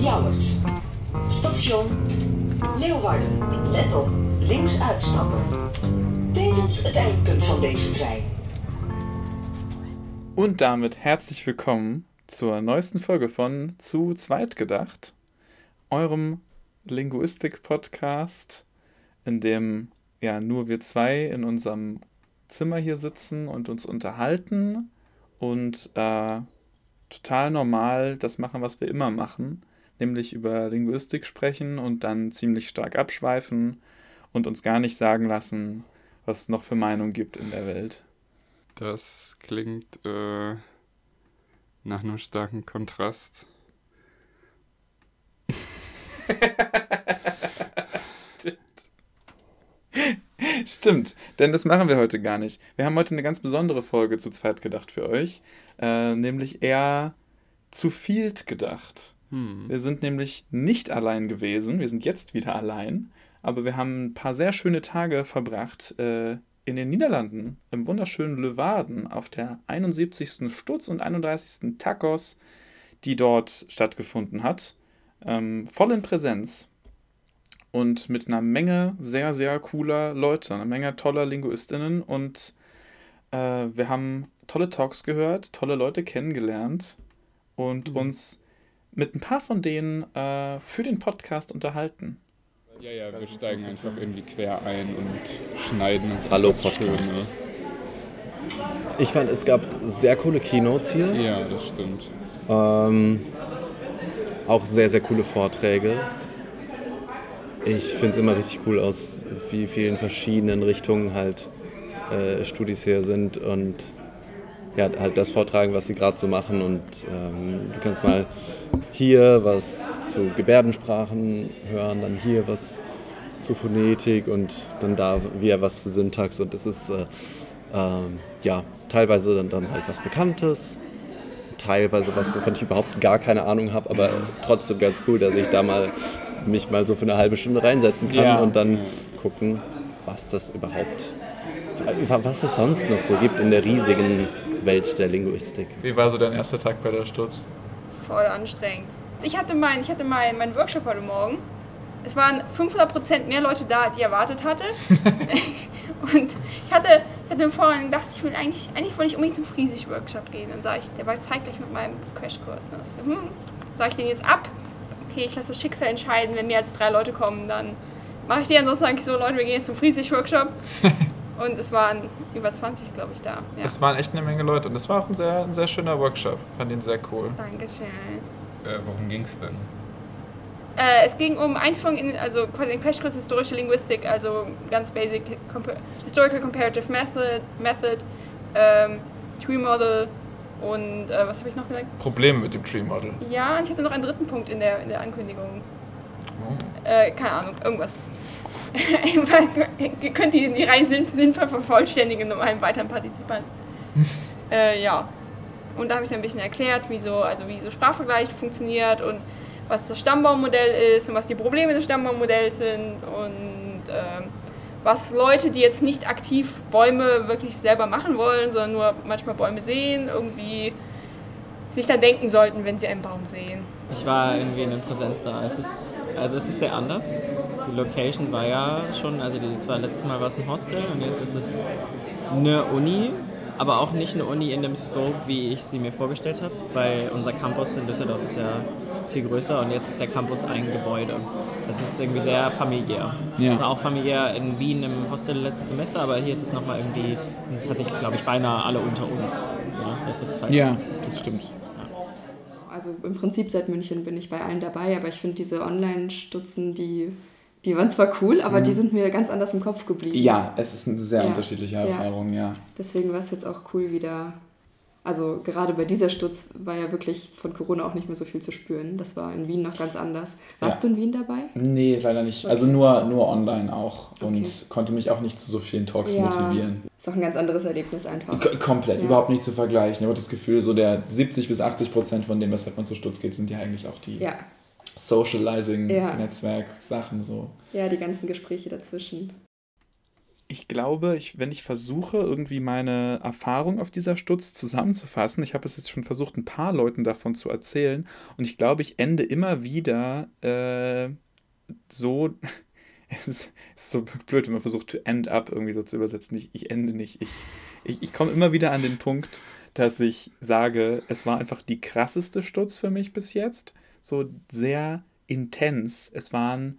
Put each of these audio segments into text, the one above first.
Ljouwert. Station Leeuwarden. Let op, links uitstappen. Tevens het eindpunt van deze trein. Und damit herzlich willkommen zur neuesten Folge von Zu zweit gedacht, eurem Linguistik-Podcast, in dem ja nur wir zwei in unserem Zimmer hier sitzen und uns unterhalten und äh, total normal das machen, was wir immer machen, nämlich über Linguistik sprechen und dann ziemlich stark abschweifen und uns gar nicht sagen lassen, was es noch für Meinungen gibt in der Welt. Das klingt äh, nach einem starken Kontrast. Stimmt, denn das machen wir heute gar nicht. Wir haben heute eine ganz besondere Folge zu zweit gedacht für euch, äh, nämlich eher zu viel gedacht. Hm. Wir sind nämlich nicht allein gewesen, wir sind jetzt wieder allein, aber wir haben ein paar sehr schöne Tage verbracht äh, in den Niederlanden, im wunderschönen Leeuwarden, auf der 71. Stutz und 31. Tacos, die dort stattgefunden hat. Ähm, voll in Präsenz und mit einer Menge sehr, sehr cooler Leute, einer Menge toller LinguistInnen und äh, wir haben tolle Talks gehört, tolle Leute kennengelernt und Mhm. uns mit ein paar von denen äh, für den Podcast unterhalten. Ja, ja, wir steigen einfach irgendwie quer ein und schneiden es Hallo, Podcast. Schöne. Ich fand, es gab sehr coole Keynotes hier. Ja, das stimmt. Ähm, auch sehr, sehr coole Vorträge. Ich finde es immer richtig cool, aus wie vielen verschiedenen Richtungen halt äh, Studis hier sind und ja, halt das vortragen, was sie gerade so machen. Und ähm, du kannst mal hier was zu Gebärdensprachen hören, dann hier was zu Phonetik und dann da wieder was zu Syntax. Und es ist äh, ähm, ja teilweise dann, dann halt was Bekanntes, teilweise was, wovon ich überhaupt gar keine Ahnung habe, aber trotzdem ganz cool, dass ich da mal mich mal so für eine halbe Stunde reinsetzen kann Ja. und dann gucken, was das überhaupt, was es sonst noch so gibt in der riesigen Welt der Linguistik. Wie war so dein erster Tag bei der Stutz? voll anstrengend. Ich hatte meinen ich hatte mein, meinen Workshop heute Morgen. Es waren 500% mehr Leute da, als ich erwartet hatte. und ich hatte, ich hatte vorhin gedacht, ich will eigentlich, eigentlich wollte ich unbedingt zum Friesisch-Workshop gehen. Dann sage ich, der war zeitgleich mit meinem Crashkurs. Dann ich, hm, sage ich den jetzt ab? Okay, ich lasse das Schicksal entscheiden, wenn mehr als drei Leute kommen, dann mache ich die. Ansonsten sage ich so, Leute, wir gehen jetzt zum Friesisch-Workshop. und es waren über 20, glaube ich, da. Ja. Es waren echt eine Menge Leute und es war auch ein sehr, ein sehr schöner Workshop. Fand ihn sehr cool. Dankeschön. Äh, worum ging's denn? Äh, es ging um Einführung in, also quasi ein Crashkurs historische Linguistik, also ganz basic compa Historical Comparative Method, Method ähm, Tree Model und äh, was habe ich noch gesagt? Probleme mit dem Tree Model. Ja, und ich hatte noch einen dritten Punkt in der, in der Ankündigung. Oh. Äh, keine Ahnung, irgendwas. Ihr könnt die, die Reihe sinn- sinnvoll vervollständigen um einen weiteren Partizipanten. äh, ja. Und da habe ich dann ein bisschen erklärt, wie so, also wie so Sprachvergleich funktioniert und was das Stammbaummodell ist und was die Probleme des Stammbaummodells sind und ähm, was Leute, die jetzt nicht aktiv Bäume wirklich selber machen wollen, sondern nur manchmal Bäume sehen, irgendwie sich da denken sollten, wenn sie einen Baum sehen. Ich war irgendwie in Präsenz da. Es ist, also es ist sehr anders. Die Location war ja schon, also das war letztes Mal war es ein Hostel und jetzt ist es eine Uni, aber auch nicht eine Uni in dem Scope, wie ich sie mir vorgestellt habe, weil unser Campus in Düsseldorf ist ja viel größer und jetzt ist der Campus ein Gebäude. Das ist irgendwie sehr familiär. Ja. War auch familiär in Wien im Hostel letztes Semester, aber hier ist es nochmal irgendwie tatsächlich, glaube ich, beinahe alle unter uns. Ja, das halt Ja, das stimmt. Also im Prinzip seit München bin ich bei allen dabei, aber ich finde diese Online-Stutzen, die, die waren zwar cool, aber die sind mir ganz anders im Kopf geblieben. Ja, es ist eine sehr Ja. unterschiedliche Ja. Erfahrung, ja. Deswegen war es jetzt auch cool wieder. Also gerade bei dieser Stutz war ja wirklich von Corona auch nicht mehr so viel zu spüren. Das war in Wien noch ganz anders. Warst Ja. du in Wien dabei? Nee, leider nicht. Also nur, nur online auch. Und Okay. konnte mich auch nicht zu so vielen Talks Ja. motivieren. Ist auch ein ganz anderes Erlebnis einfach. K komplett, Ja. überhaupt nicht zu vergleichen. Ich habe das Gefühl, so der 70 bis 80 Prozent von dem, weshalb man zu Stutz geht, sind ja eigentlich auch die Ja, Socializing, Ja. Netzwerk, Sachen so. ja, die ganzen Gespräche dazwischen. Ich glaube, ich, wenn ich versuche, irgendwie meine Erfahrung auf dieser Stutz zusammenzufassen, ich habe es jetzt schon versucht, ein paar Leuten davon zu erzählen, und ich glaube, ich ende immer wieder äh, so. Es ist, so blöd, wenn man versucht, to end up irgendwie so zu übersetzen. Ich, ich ende nicht. Ich, ich, ich komme immer wieder an den Punkt, dass ich sage, es war einfach die krasseste Stutz für mich bis jetzt. So sehr intens. Es waren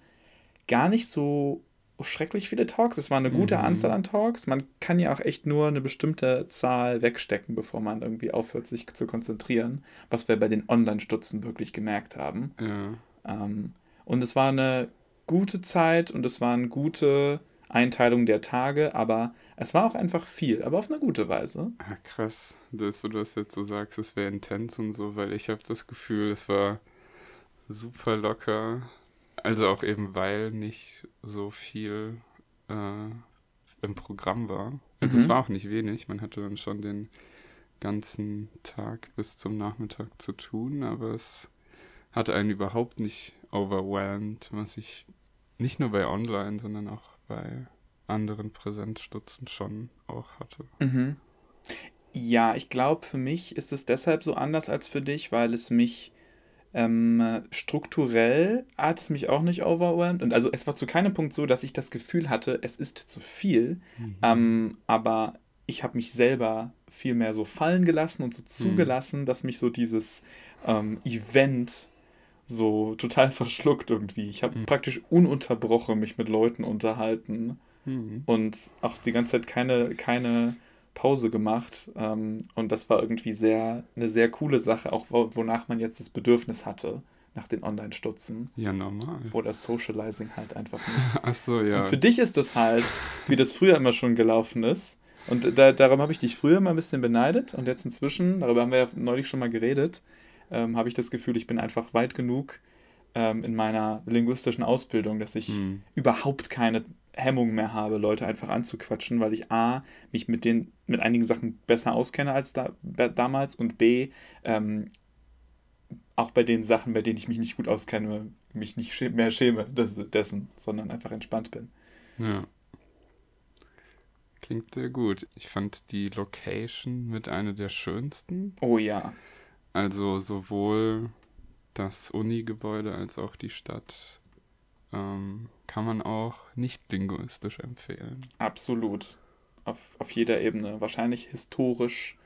gar nicht so schrecklich viele Talks. Es war eine gute Mhm. Anzahl an Talks. Man kann ja auch echt nur eine bestimmte Zahl wegstecken, bevor man irgendwie aufhört, sich zu konzentrieren, was wir bei den Online-Stutzen wirklich gemerkt haben. Ja. Ähm, und es war eine gute Zeit und es war eine gute Einteilung der Tage, aber es war auch einfach viel, aber auf eine gute Weise. Ja, krass, dass du das jetzt so sagst, es wäre intens und so, weil ich habe das Gefühl, es war super locker. Also auch eben, weil nicht so viel äh, im Programm war. Also Mhm. es war auch nicht wenig, man hatte dann schon den ganzen Tag bis zum Nachmittag zu tun, aber es hat einen überhaupt nicht overwhelmed, was ich nicht nur bei Online, sondern auch bei anderen Präsenzstutzen schon auch hatte. Mhm. Ja, ich glaube, für mich ist es deshalb so anders als für dich, weil es mich ähm, strukturell hat es mich auch nicht overwhelmed. Und also es war zu keinem Punkt so, dass ich das Gefühl hatte, es ist zu viel. Ähm, aber ich habe mich selber viel mehr so fallen gelassen und so zugelassen, dass mich so dieses ähm, Event so total verschluckt irgendwie. Ich habe Mhm. praktisch ununterbrochen mich mit Leuten unterhalten Mhm. und auch die ganze Zeit keine, keine Pause gemacht. Ähm, und das war irgendwie sehr, eine sehr coole Sache, auch wo, wonach man jetzt das Bedürfnis hatte, nach den Online-Stutzen, Ja, normal. wo das Socializing halt einfach nicht. Ach so, ja. Und für dich ist das halt, wie das früher immer schon gelaufen ist. Und da, darum habe ich dich früher mal ein bisschen beneidet und jetzt inzwischen, darüber haben wir ja neulich schon mal geredet, ähm, habe ich das Gefühl, ich bin einfach weit genug ähm, in meiner linguistischen Ausbildung, dass ich Hm. überhaupt keine Hemmung mehr habe, Leute einfach anzuquatschen, weil ich A, mich mit den, mit einigen Sachen besser auskenne als da, damals und B, ähm, auch bei den Sachen, bei denen ich mich nicht gut auskenne, mich nicht schä mehr schäme des, dessen, sondern einfach entspannt bin. Ja. Klingt sehr gut. Ich fand die Location mit einer der schönsten. Oh ja. Also sowohl das Uni-Gebäude als auch die Stadt ähm, kann man auch nicht linguistisch empfehlen. Absolut. Auf, auf jeder Ebene. Wahrscheinlich historisch,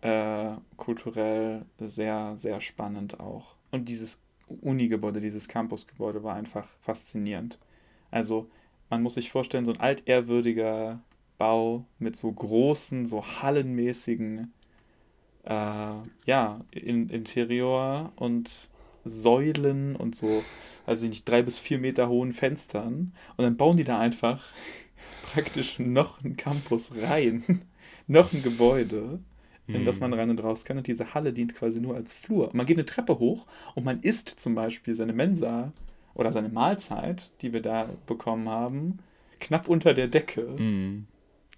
äh, kulturell sehr, sehr spannend auch. Und dieses Uni-Gebäude, dieses Campus-Gebäude war einfach faszinierend. Also, man muss sich vorstellen, so ein altehrwürdiger Bau mit so großen, so hallenmäßigen, äh, ja, in, Interior und Säulen und so, also nicht drei bis vier Meter hohen Fenstern. Und dann bauen die da einfach praktisch noch einen Campus rein, noch ein Gebäude, in das Mhm. man rein und raus kann. Und diese Halle dient quasi nur als Flur. Man geht eine Treppe hoch und man isst zum Beispiel seine Mensa oder seine Mahlzeit, die wir da bekommen haben, knapp unter der Decke, Mhm.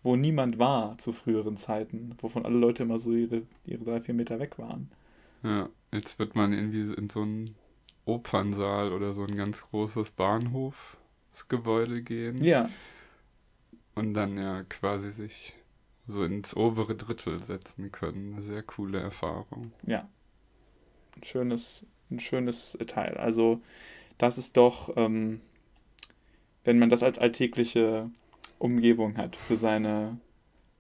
wo niemand war zu früheren Zeiten, wovon alle Leute immer so ihre, ihre drei, vier Meter weg waren. Ja, jetzt wird man irgendwie in so einen Opernsaal oder so ein ganz großes Bahnhofsgebäude gehen Ja, und dann ja quasi sich so ins obere Drittel setzen können. Eine sehr coole Erfahrung. ja. Ein schönes, ein schönes Teil. Also, das ist doch, ähm, wenn man das als alltägliche Umgebung hat für seine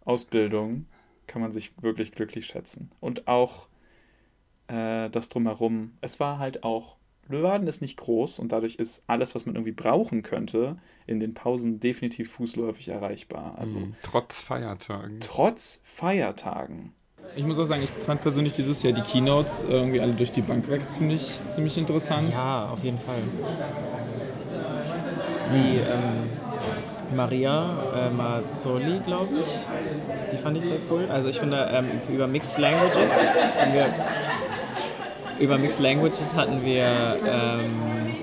Ausbildung, kann man sich wirklich glücklich schätzen. Und auch äh, das drumherum. Es war halt auch, Löwaden ist nicht groß und dadurch ist alles, was man irgendwie brauchen könnte, in den Pausen definitiv fußläufig erreichbar. Also Mhm. Trotz Feiertagen. trotz Feiertagen. Ich muss auch sagen, ich fand persönlich dieses Jahr die Keynotes irgendwie alle durch die Bank weg ziemlich, ziemlich interessant. Ja, auf jeden Fall. Die ähm, Maria äh, Mazzoli, glaube ich, die fand ich sehr cool. Also ich finde, ähm, über Mixed Languages haben wir, über Mixed Languages hatten wir ähm,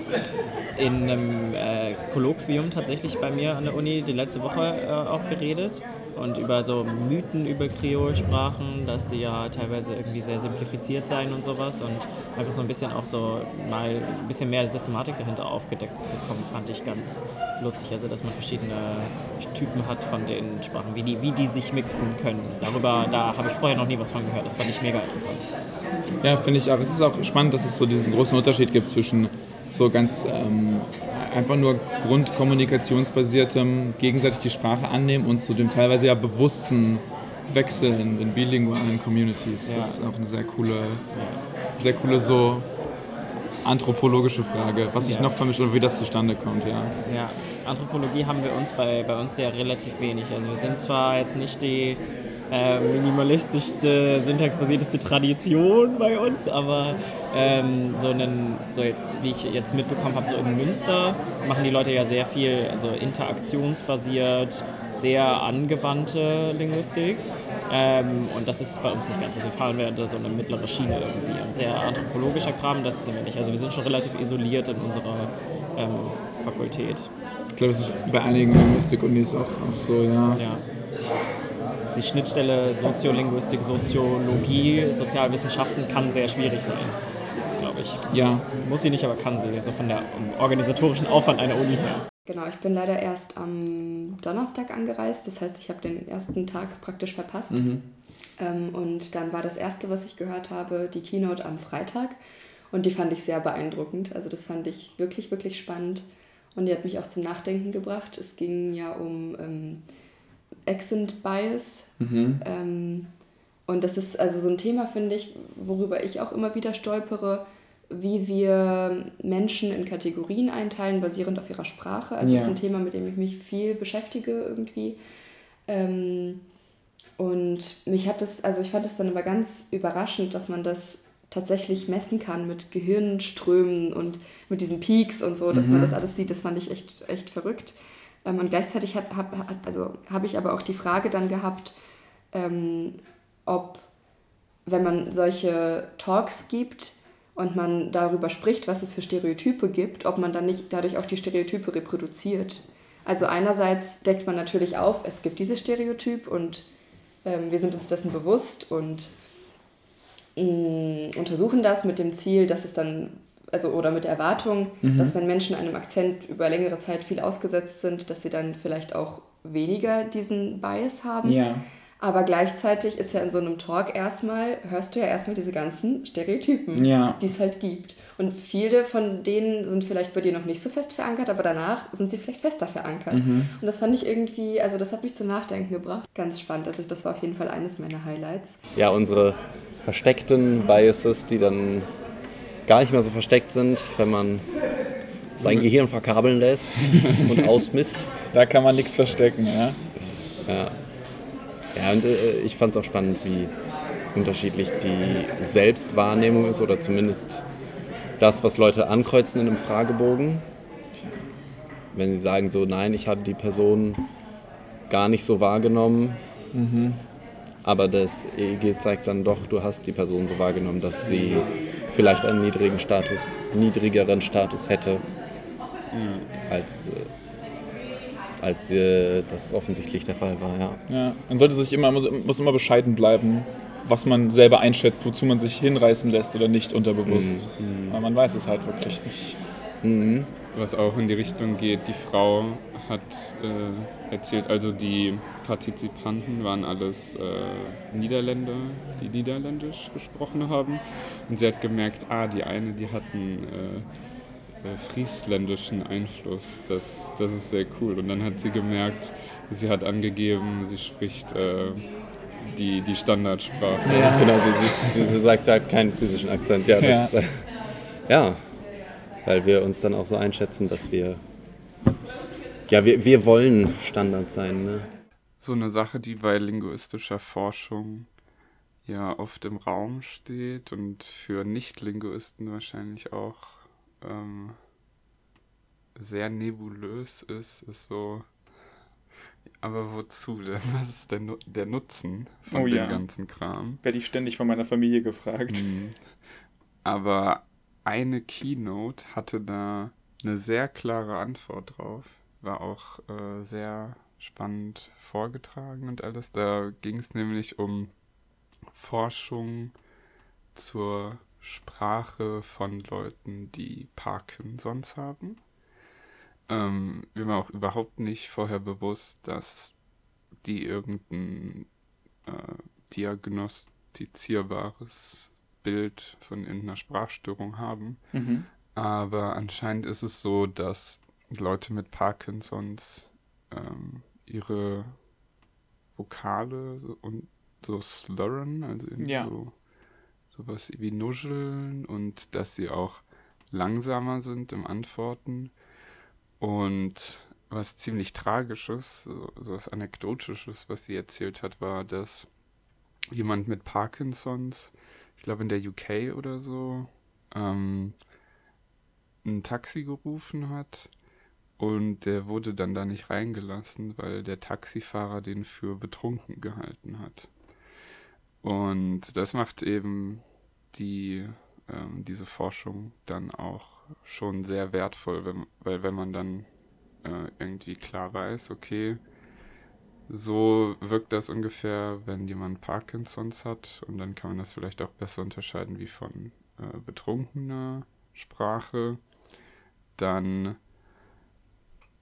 in einem äh, Kolloquium tatsächlich bei mir an der Uni die letzte Woche äh, auch geredet. Und über so Mythen über Kreolsprachen, dass die ja teilweise irgendwie sehr simplifiziert sein und sowas und einfach so ein bisschen auch so mal ein bisschen mehr Systematik dahinter aufgedeckt zu bekommen, fand ich ganz lustig. Also, dass man verschiedene Typen hat von den Sprachen, wie die, wie die sich mixen können. Darüber, da habe ich vorher noch nie was von gehört. Das fand ich mega interessant. Ja, finde ich auch. Es ist auch spannend, dass es so diesen großen Unterschied gibt zwischen so ganz ähm, einfach nur grundkommunikationsbasiertem gegenseitig die Sprache annehmen und zu dem teilweise ja bewussten Wechseln in bilingualen Communities. Ja. Das ist auch eine sehr coole, sehr coole so anthropologische Frage, was sich Ja. noch vermischt und wie das zustande kommt, ja. Ja, Anthropologie haben wir uns bei, bei uns ja relativ wenig. Also wir sind zwar jetzt nicht die äh, minimalistischste, syntaxbasierteste Tradition bei uns, aber ähm, so einen, so jetzt, wie ich jetzt mitbekommen habe, so in Münster machen die Leute ja sehr viel, also interaktionsbasiert, sehr angewandte Linguistik. Ähm, und das ist bei uns nicht ganz. Also fahren wir unter so eine mittlere Schiene irgendwie. Und sehr anthropologischer Kram, das sind wir nicht. Also wir sind schon relativ isoliert in unserer ähm, Fakultät. Ich glaube, das ist bei einigen Linguistik-Unis auch, auch so, ja. Ja. Die Schnittstelle Soziolinguistik, Soziologie, Sozialwissenschaften kann sehr schwierig sein, glaube ich. Ja, Muss sie nicht, aber kann sie. Also von der organisatorischen Aufwand einer Uni her. Genau, ich bin leider erst am Donnerstag angereist. Das heißt, ich habe den ersten Tag praktisch verpasst. Ähm, und dann war das erste, was ich gehört habe, die Keynote am Freitag. Und die fand ich sehr beeindruckend. Also das fand ich wirklich, wirklich spannend. Und die hat mich auch zum Nachdenken gebracht. Es ging ja um ähm, Accent Bias. Ähm, und das ist also so ein Thema, finde ich, worüber ich auch immer wieder stolpere, wie wir Menschen in Kategorien einteilen, basierend auf ihrer Sprache. Also das Ja. ist ein Thema, mit dem ich mich viel beschäftige irgendwie. Ähm, und mich hat das, also ich fand es dann aber ganz überraschend, dass man das tatsächlich messen kann mit Gehirnströmen und mit diesen Peaks und so, dass man das alles sieht. Das fand ich echt, echt verrückt. Ähm, und gleichzeitig hat, hab, also habe ich aber auch die Frage dann gehabt, ähm, ob, wenn man solche Talks gibt und man darüber spricht, was es für Stereotype gibt, ob man dann nicht dadurch auch die Stereotype reproduziert. Also einerseits deckt man natürlich auf, es gibt dieses Stereotyp und ähm, wir sind uns dessen bewusst und mh, untersuchen das mit dem Ziel, dass es dann, also oder mit der Erwartung, dass wenn Menschen einem Akzent über längere Zeit viel ausgesetzt sind, dass sie dann vielleicht auch weniger diesen Bias haben. ja. Aber gleichzeitig ist ja in so einem Talk erstmal, hörst du ja erstmal diese ganzen Stereotypen, Ja. die es halt gibt. Und viele von denen sind vielleicht bei dir noch nicht so fest verankert, aber danach sind sie vielleicht fester verankert. Und das fand ich irgendwie, also das hat mich zum Nachdenken gebracht. Ganz spannend. Also das war auf jeden Fall eines meiner Highlights. Ja, unsere versteckten Biases, die dann gar nicht mehr so versteckt sind, wenn man sein Gehirn verkabeln lässt und ausmisst. Da kann man nichts verstecken, ja. Ja, ja und äh, ich fand es auch spannend, wie unterschiedlich die Selbstwahrnehmung ist oder zumindest das, was Leute ankreuzen in einem Fragebogen. Wenn sie sagen so, nein, ich habe die Person gar nicht so wahrgenommen, aber das EEG zeigt dann doch, du hast die Person so wahrgenommen, dass sie vielleicht einen niedrigen Status, niedrigeren Status hätte, als, äh, als äh, das offensichtlich der Fall war, ja. Ja, man sollte sich immer, muss, muss immer bescheiden bleiben, was man selber einschätzt, wozu man sich hinreißen lässt oder nicht unterbewusst. Weil man weiß es halt wirklich nicht. Mhm. was auch in die Richtung geht. Die Frau hat äh, erzählt, also die Partizipanten waren alles äh, Niederländer, die Niederländisch gesprochen haben. Und sie hat gemerkt, ah, die eine, die hat einen äh, äh, friesländischen Einfluss. Das, das ist sehr cool. Und dann hat sie gemerkt, sie hat angegeben, sie spricht äh, die, die Standardsprache. Genau, sie, sie, sie sagt, sie hat keinen physischen Akzent. Ja, Ja. das, äh, ja, weil wir uns dann auch so einschätzen, dass wir, ja, wir, wir wollen Standard sein. Ne? So eine Sache, die bei linguistischer Forschung ja oft im Raum steht und für Nicht-Linguisten wahrscheinlich auch ähm, sehr nebulös ist, ist so, aber wozu denn? Was ist der, der Nutzen von Oh dem ja. ganzen Kram? Werde ich ständig von meiner Familie gefragt. Mhm. Aber eine Keynote hatte da eine sehr klare Antwort drauf. War auch äh, sehr spannend vorgetragen und alles. Da ging es nämlich um Forschung zur Sprache von Leuten, die Parkinsons haben. Ähm, mir war auch überhaupt nicht vorher bewusst, dass die irgendein äh, diagnostizierbares Bild von irgendeiner Sprachstörung haben. Mhm. Aber anscheinend ist es so, dass Leute mit Parkinsons ähm, ihre Vokale so, und so slurren, also irgendwie Ja. so sowas wie nuscheln und dass sie auch langsamer sind im Antworten. Und was ziemlich Tragisches, so, so was Anekdotisches, was sie erzählt hat, war, dass jemand mit Parkinsons, ich glaube in der UK oder so, ähm, ein Taxi gerufen hat und der wurde dann da nicht reingelassen, weil der Taxifahrer den für betrunken gehalten hat. Und das macht eben die, ähm, diese Forschung dann auch schon sehr wertvoll, wenn, weil wenn man dann äh, irgendwie klar weiß, okay, so wirkt das ungefähr, wenn jemand Parkinsons hat und dann kann man das vielleicht auch besser unterscheiden wie von äh, betrunkener Sprache, dann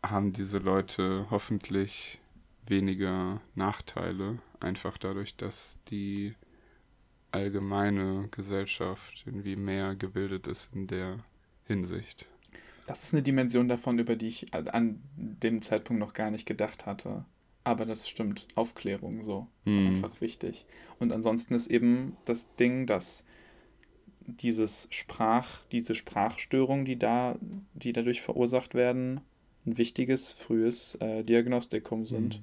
haben diese Leute hoffentlich weniger Nachteile, einfach dadurch, dass die allgemeine Gesellschaft irgendwie mehr gebildet ist in der Hinsicht. Das ist eine Dimension davon, über die ich an dem Zeitpunkt noch gar nicht gedacht hatte. Aber das stimmt. Aufklärung so ist Mhm. einfach wichtig. Und ansonsten ist eben das Ding, dass dieses Sprach, diese Sprachstörungen, die da, die dadurch verursacht werden, ein wichtiges frühes äh, Diagnostikum sind.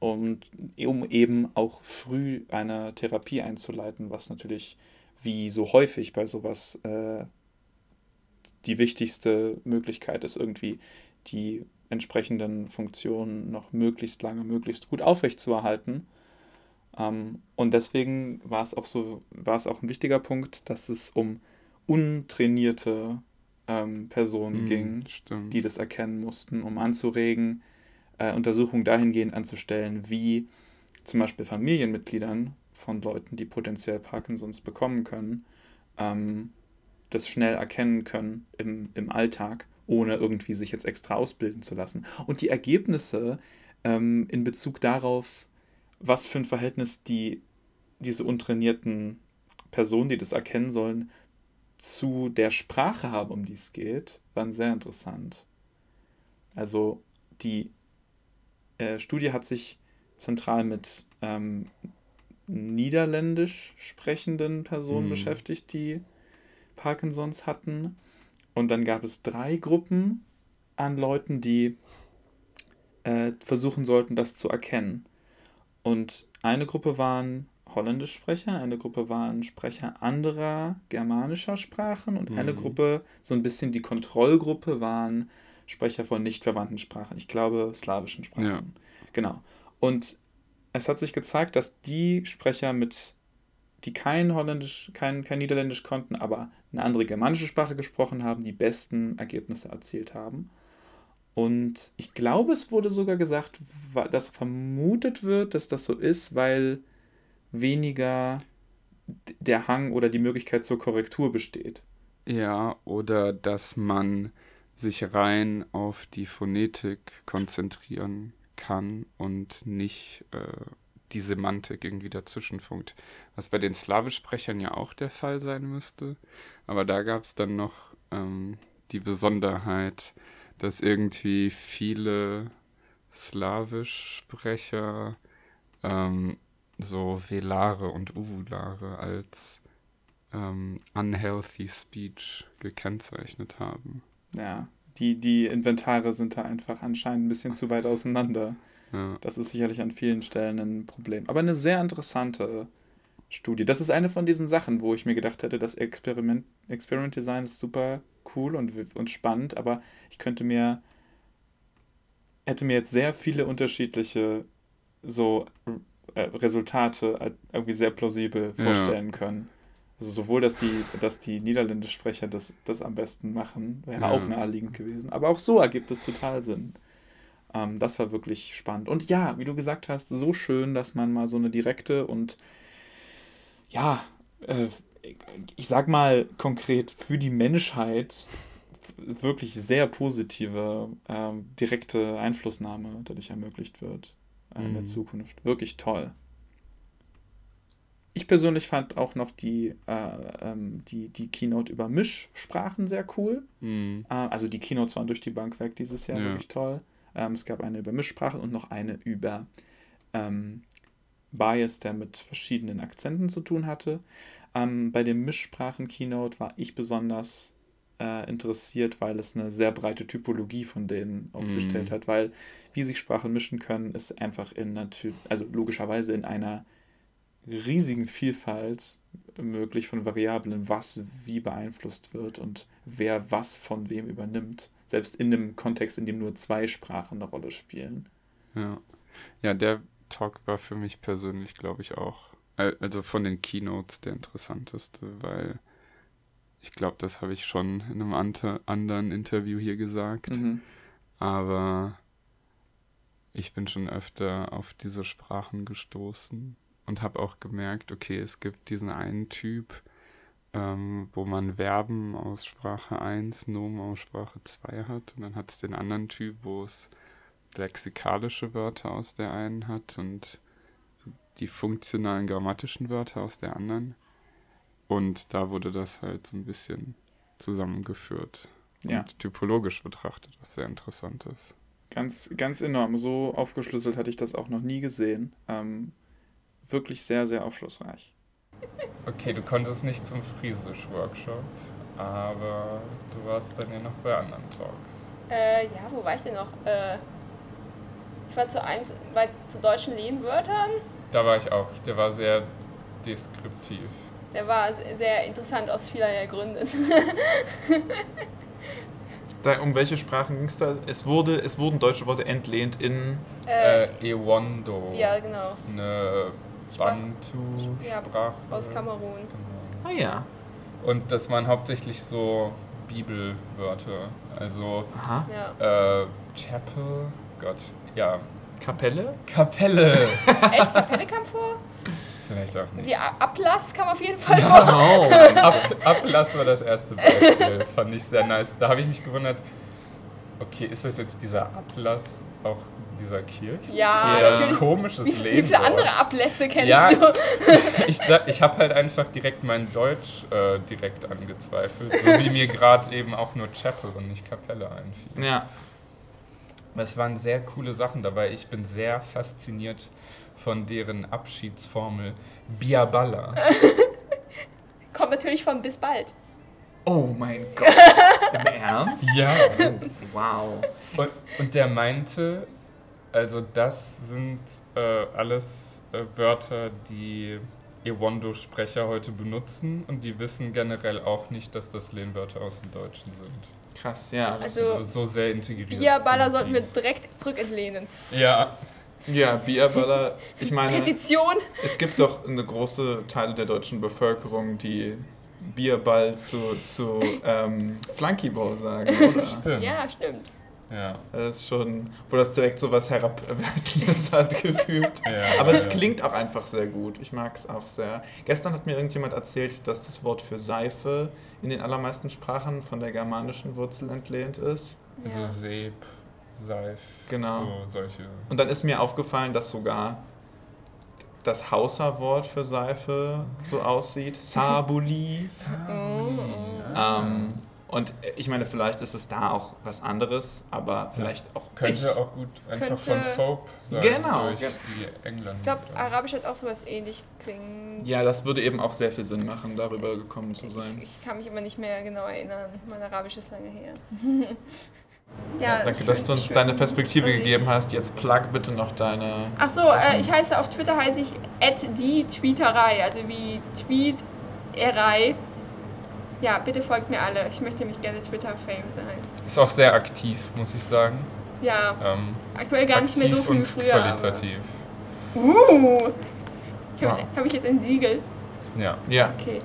Und um eben auch früh eine Therapie einzuleiten, was natürlich wie so häufig bei sowas äh, die wichtigste Möglichkeit ist, irgendwie die entsprechenden Funktionen noch möglichst lange, möglichst gut aufrechtzuerhalten. Ähm, und deswegen war es auch so, war es auch ein wichtiger Punkt, dass es um untrainierte ähm, Personen Mhm, ging, stimmt. die das erkennen mussten, um anzuregen, äh, Untersuchungen dahingehend anzustellen, wie zum Beispiel Familienmitgliedern von Leuten, die potenziell Parkinsons bekommen können, ähm, das schnell erkennen können im, im Alltag, ohne irgendwie sich jetzt extra ausbilden zu lassen. Und die Ergebnisse ähm, in Bezug darauf, was für ein Verhältnis die, diese untrainierten Personen, die das erkennen sollen, zu der Sprache haben, um die es geht, waren sehr interessant. Also die äh, Studie hat sich zentral mit ähm, niederländisch sprechenden Personen Mhm. beschäftigt, die Parkinsons hatten. Und dann gab es drei Gruppen an Leuten, die äh, versuchen sollten, das zu erkennen. Und eine Gruppe waren Holländischsprecher, eine Gruppe waren Sprecher anderer germanischer Sprachen und eine Mhm. Gruppe, so ein bisschen die Kontrollgruppe, waren Sprecher von nicht verwandten Sprachen. Ich glaube, slawischen Sprachen. Ja. Genau. Und es hat sich gezeigt, dass die Sprecher mit, die kein Holländisch, kein, kein Niederländisch konnten, aber eine andere germanische Sprache gesprochen haben, die besten Ergebnisse erzielt haben. Und ich glaube, es wurde sogar gesagt, dass vermutet wird, dass das so ist, weil weniger der Hang oder die Möglichkeit zur Korrektur besteht. Ja, oder dass man sich rein auf die Phonetik konzentrieren kann und nicht äh, die Semantik irgendwie dazwischen funkt. Was bei den Slawischsprechern ja auch der Fall sein müsste. Aber da gab es dann noch ähm, die Besonderheit, dass irgendwie viele Slawischsprecher ähm, so Velare und Uvulare als ähm, unhealthy speech gekennzeichnet haben. Ja, die, die Inventare sind da einfach anscheinend ein bisschen zu weit auseinander. Ja. Das ist sicherlich an vielen Stellen ein Problem. Aber eine sehr interessante Studie. Das ist eine von diesen Sachen, wo ich mir gedacht hätte, das Experiment, Experiment Design ist super cool und, und spannend, aber ich könnte mir, hätte mir jetzt sehr viele unterschiedliche so Resultate äh, irgendwie sehr plausibel Ja. vorstellen können. Also sowohl, dass die, dass die Niederländischsprecher das, das am besten machen, wäre Ja. auch naheliegend gewesen. Aber auch so ergibt es total Sinn. Ähm, das war wirklich spannend. Und ja, wie du gesagt hast, so schön, dass man mal so eine direkte und ja, äh, ich sag mal konkret für die Menschheit wirklich sehr positive, ähm, direkte Einflussnahme dadurch ermöglicht wird äh, in der Mhm. Zukunft. Wirklich toll. Ich persönlich fand auch noch die, äh, ähm, die, die Keynote über Mischsprachen sehr cool. Mhm. Äh, also die Keynotes waren durch die Bank weg dieses Jahr Ja. wirklich toll. Ähm, es gab eine über Mischsprachen und noch eine über ähm, Bias, der mit verschiedenen Akzenten zu tun hatte. Ähm, bei dem Mischsprachen-Keynote war ich besonders äh, interessiert, weil es eine sehr breite Typologie von denen aufgestellt Mhm. hat, weil wie sich Sprachen mischen können, ist einfach in natürlich, also logischerweise in einer riesigen Vielfalt möglich von Variablen, was wie beeinflusst wird und wer was von wem übernimmt. Selbst in einem Kontext, in dem nur zwei Sprachen eine Rolle spielen. Ja. Ja, der Talk war für mich persönlich, glaube ich, auch, also von den Keynotes der interessanteste, weil ich glaube, das habe ich schon in einem ante- anderen Interview hier gesagt, Mhm. aber ich bin schon öfter auf diese Sprachen gestoßen und habe auch gemerkt, okay, es gibt diesen einen Typ, ähm, wo man Verben aus Sprache 1, Nomen aus Sprache 2 hat und dann hat es den anderen Typ, wo es lexikalische Wörter aus der einen hat und die funktionalen grammatischen Wörter aus der anderen. Und da wurde das halt so ein bisschen zusammengeführt Ja. und typologisch betrachtet, was sehr interessant ist. Ganz, ganz enorm. So aufgeschlüsselt hatte ich das auch noch nie gesehen. Ähm, wirklich sehr, sehr aufschlussreich. Okay, du konntest nicht zum Friesisch-Workshop, aber du warst dann ja noch bei anderen Talks. Äh, ja, wo war ich denn noch? Äh, ich war zu einem, bei, zu deutschen Lehnwörtern. Da war ich auch. Der war sehr deskriptiv. Der war se- sehr interessant aus vielerlei Gründen. Da, um welche Sprachen ging es da? Es, wurde, es wurden deutsche Worte entlehnt in. Äh, Äh, Ewondo. ja, genau. Eine Sprach- Bantu-Sprache. Ja, aus Kamerun. Genau. Ah ja. Und das waren hauptsächlich so Bibelwörter. Also Aha. Ja. äh, Chapel, Gott, ja. Kapelle? Kapelle. Echt, Kapelle kam vor? Vielleicht auch nicht. Wie Ablass kam auf jeden Fall vor. Genau. Ab, Ablass war das erste Beispiel, fand ich sehr nice. Da habe ich mich gewundert, okay, ist das jetzt dieser Ablass auch dieser Kirche? Ja, Ja. natürlich. Komisches Wie, wie viele Lehnwort. andere Ablässe kennst Ja. du? Ich, ich habe halt einfach direkt mein Deutsch äh, direkt angezweifelt, so wie mir gerade eben auch nur Chapel und nicht Kapelle einfiel. Ja. Es waren sehr coole Sachen dabei. Ich bin sehr fasziniert von deren Abschiedsformel Biaballa. Kommt natürlich von bis bald. Oh mein Gott. Im Ernst? Ja. Wow. Und, und der meinte, also das sind äh, alles äh, Wörter, die Ewondo-Sprecher heute benutzen und die wissen generell auch nicht, dass das Lehnwörter aus dem Deutschen sind. Krass, ja. Also- so, so sehr integriert. Sind sollten wir direkt zurückentlehnen. Ja, Ja, Bierballer. Ich meine, Petition. es gibt doch eine große Teile der deutschen Bevölkerung, die Bierball zu, zu ähm, Flunkyball sagen, oder? stimmt. Ja, stimmt. Ja. Das ist schon, wo das direkt so was Herabwertendes hat gefühlt. Ja, Aber es ja. klingt auch einfach sehr gut. Ich mag es auch sehr. Gestern hat mir irgendjemand erzählt, dass das Wort für Seife in den allermeisten Sprachen von der germanischen Wurzel entlehnt ist. Ja. Also Seb, Seif, Genau. so solche. Und dann ist mir aufgefallen, dass sogar das Hausa-Wort für Seife so aussieht. Sabuli. Ähm, und ich meine, vielleicht ist es da auch was anderes, aber vielleicht auch Könnte auch gut einfach könnte- von Soap sein. Genau, Durch die Engländer. Ich glaube, Arabisch hat auch sowas ähnlich klingen. Ja, das würde eben auch sehr viel Sinn machen, darüber gekommen zu Ich, sein. ich kann mich immer nicht mehr genau erinnern. Mein Arabisch ist lange her. ja, Danke, dass du uns schön. deine Perspektive gegeben hast. Jetzt plug bitte noch deine. Ach so, äh, ich heiße auf Twitter heiße ich die Tweeterei, also wie Tweeterei. Ja, bitte folgt mir alle. Ich möchte mich gerne Twitter-Fame sein. Ist auch sehr aktiv, muss ich sagen. Ja, Ähm, aktuell gar nicht mehr so viel wie früher. aber- Qualitativ. Uh, ich habe Ja. hab ich jetzt ein Siegel. Ja. Ja, Okay.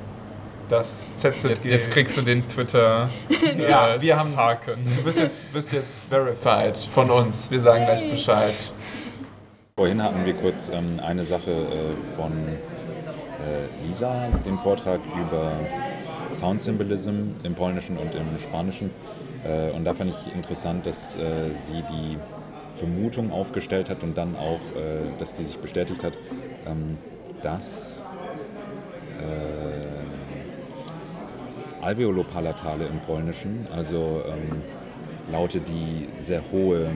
Das ZZG. Jetzt, kriegst du den Twitter. Ja, äh, wir haben Haken. Du bist jetzt, bist jetzt verified von uns. Wir sagen gleich Bescheid. Vorhin hatten wir kurz ähm, eine Sache äh, von äh, Lisa, den Vortrag über Sound Symbolism im Polnischen und im Spanischen. Äh, und da fand ich interessant, dass äh, sie die Vermutung aufgestellt hat und dann auch, äh, dass die sich bestätigt hat, ähm, dass äh, Alveolopalatale im Polnischen, also ähm, Laute, die sehr hohe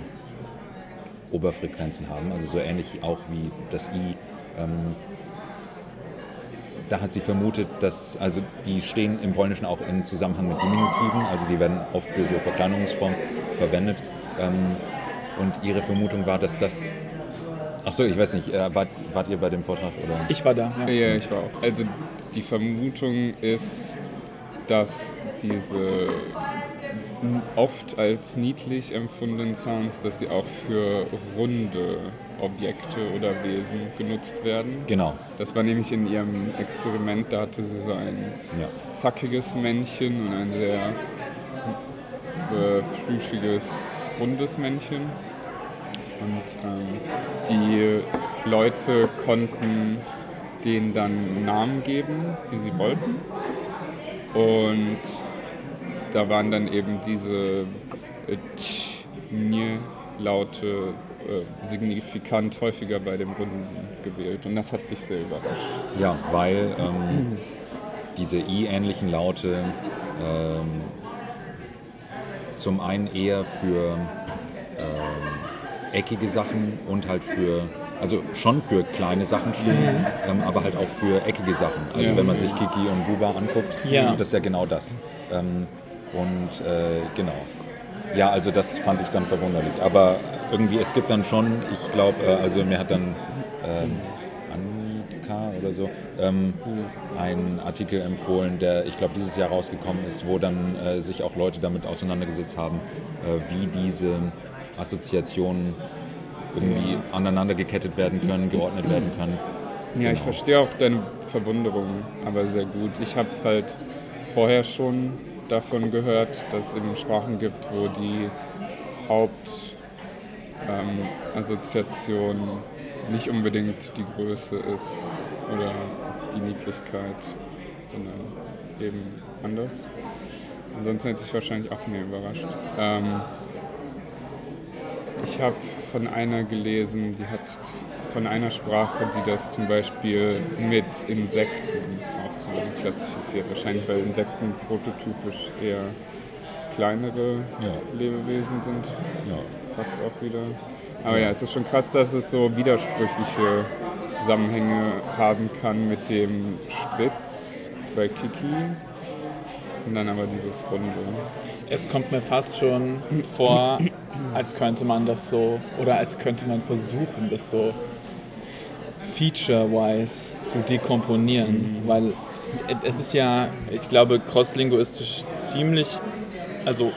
Oberfrequenzen haben, also so ähnlich auch wie das I. Ähm, da hat sie vermutet, dass, also die stehen im Polnischen auch im Zusammenhang mit Diminutiven, also die werden oft für so Verkleinerungsformen verwendet. Ähm, und ihre Vermutung war, dass das. Achso, ich weiß nicht, äh, wart, wart ihr bei dem Vortrag oder? Ich war da, ja. Ja, ich war auch. Also die Vermutung ist, dass diese oft als niedlich empfundenen Sounds, dass sie auch für runde Objekte oder Wesen genutzt werden. Genau. Das war nämlich in ihrem Experiment, da hatte sie so ein Ja. zackiges Männchen und ein sehr äh, plüschiges, rundes Männchen. Und ähm, die Leute konnten denen dann Namen geben, wie sie wollten. Und da waren dann eben diese äh, Tsch, Nje Laute äh, signifikant häufiger bei dem Runden gewählt. Und das hat mich sehr überrascht. Ja, weil ähm, diese I-ähnlichen Laute ähm, zum einen eher für ähm, eckige Sachen und halt für, also schon für kleine Sachen stehen, ähm, aber halt auch für eckige Sachen. Also Ja. wenn man sich Kiki und Buba anguckt, Ja. das ist ja genau das. Ähm, und äh, genau. Ja, also das fand ich dann verwunderlich. Aber irgendwie, es gibt dann schon, ich glaube, äh, also mir hat dann ähm, Annika oder so ähm, einen Artikel empfohlen, der, ich glaube, dieses Jahr rausgekommen ist, wo dann äh, sich auch Leute damit auseinandergesetzt haben, äh, wie diese Assoziationen irgendwie aneinander gekettet werden können, geordnet werden können. Ja, ich Genau. verstehe auch deine Verwunderung, aber sehr gut. Ich habe halt vorher schon davon gehört, dass es eben Sprachen gibt, wo die Hauptassoziation nicht unbedingt die Größe ist oder die Niedlichkeit, sondern eben anders. Ansonsten hätte ich wahrscheinlich auch mehr überrascht. Ähm, ich habe von einer gelesen, die hat von einer Sprache, die das zum Beispiel mit Insekten auch zusammen klassifiziert. Wahrscheinlich, weil Insekten prototypisch eher kleinere Ja. Lebewesen sind. Ja. Passt auch wieder. Aber ja, es ist schon krass, dass es so widersprüchliche Zusammenhänge haben kann mit dem Spitz bei Kiki und dann aber dieses Runde. Es kommt mir fast schon vor, als könnte man das so, oder als könnte man versuchen, das so feature-wise zu dekomponieren, weil es ist ja, ich glaube, crosslinguistisch ziemlich, also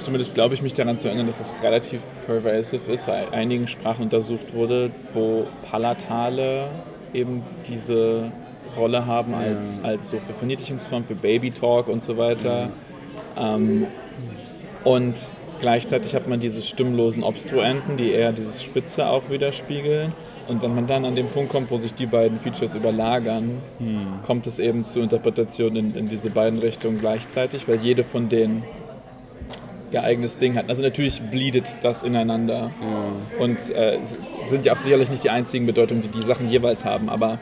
zumindest glaube ich mich daran zu erinnern, dass es relativ pervasive ist, bei einigen Sprachen untersucht wurde, wo Palatale eben diese Rolle haben als, als so für Verniedlichungsform, für Baby Talk und so weiter. Ähm, und gleichzeitig hat man diese stimmlosen Obstruenten, die eher dieses Spitze auch widerspiegeln. Und wenn man dann an den Punkt kommt, wo sich die beiden Features überlagern, kommt es eben zu Interpretationen in, in diese beiden Richtungen gleichzeitig, weil jede von denen ihr eigenes Ding hat. Also natürlich bleedet das ineinander. Und äh, sind ja auch sicherlich nicht die einzigen Bedeutungen, die die Sachen jeweils haben, aber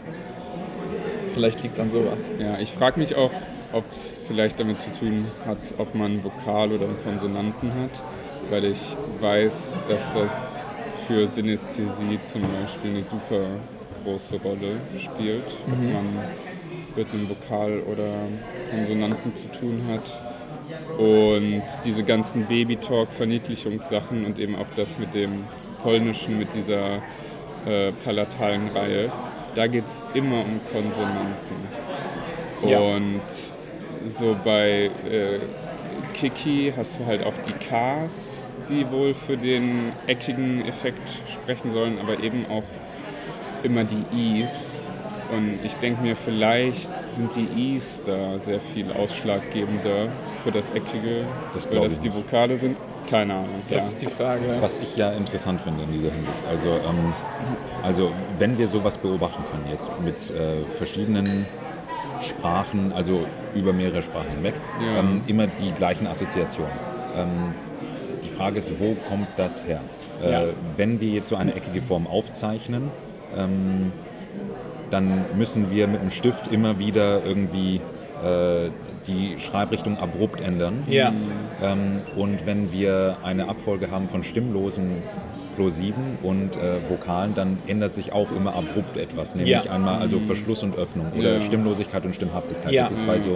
vielleicht liegt es an sowas. Ja, ich frage mich auch, ob es vielleicht damit zu tun hat, ob man einen Vokal oder einen Konsonanten hat, weil ich weiß, dass das für Synästhesie zum Beispiel eine super große Rolle spielt, ob man mit einem Vokal oder Konsonanten zu tun hat. Und diese ganzen Baby-Talk-Verniedlichungssachen und eben auch das mit dem Polnischen, mit dieser äh, palatalen Reihe, da geht es immer um Konsonanten. Ja. Und so bei äh, Kiki hast du halt auch die Ks, die wohl für den eckigen Effekt sprechen sollen, aber eben auch immer die Is. Und ich denke mir, vielleicht sind die Is da sehr viel ausschlaggebender für das Eckige, Das weil das ich die nicht. Vokale sind. Keine Ahnung. Das ja. ist die Frage. Was ich ja interessant finde in dieser Hinsicht. Also, ähm, also wenn wir sowas beobachten können, jetzt mit äh, verschiedenen Sprachen, also über mehrere Sprachen hinweg, Ja. ähm, immer die gleichen Assoziationen. Ähm, die Frage ist, wo kommt das her? Äh, Ja. Wenn wir jetzt so eine eckige Form aufzeichnen, ähm, dann müssen wir mit dem Stift immer wieder irgendwie äh, die Schreibrichtung abrupt ändern. Ja. Ähm, und wenn wir eine Abfolge haben von stimmlosen Plosiven und äh, Vokalen, dann ändert sich auch immer abrupt etwas. Nämlich Ja. einmal also Verschluss und Öffnung oder Ja. Stimmlosigkeit und Stimmhaftigkeit. Ja. Das ist bei so,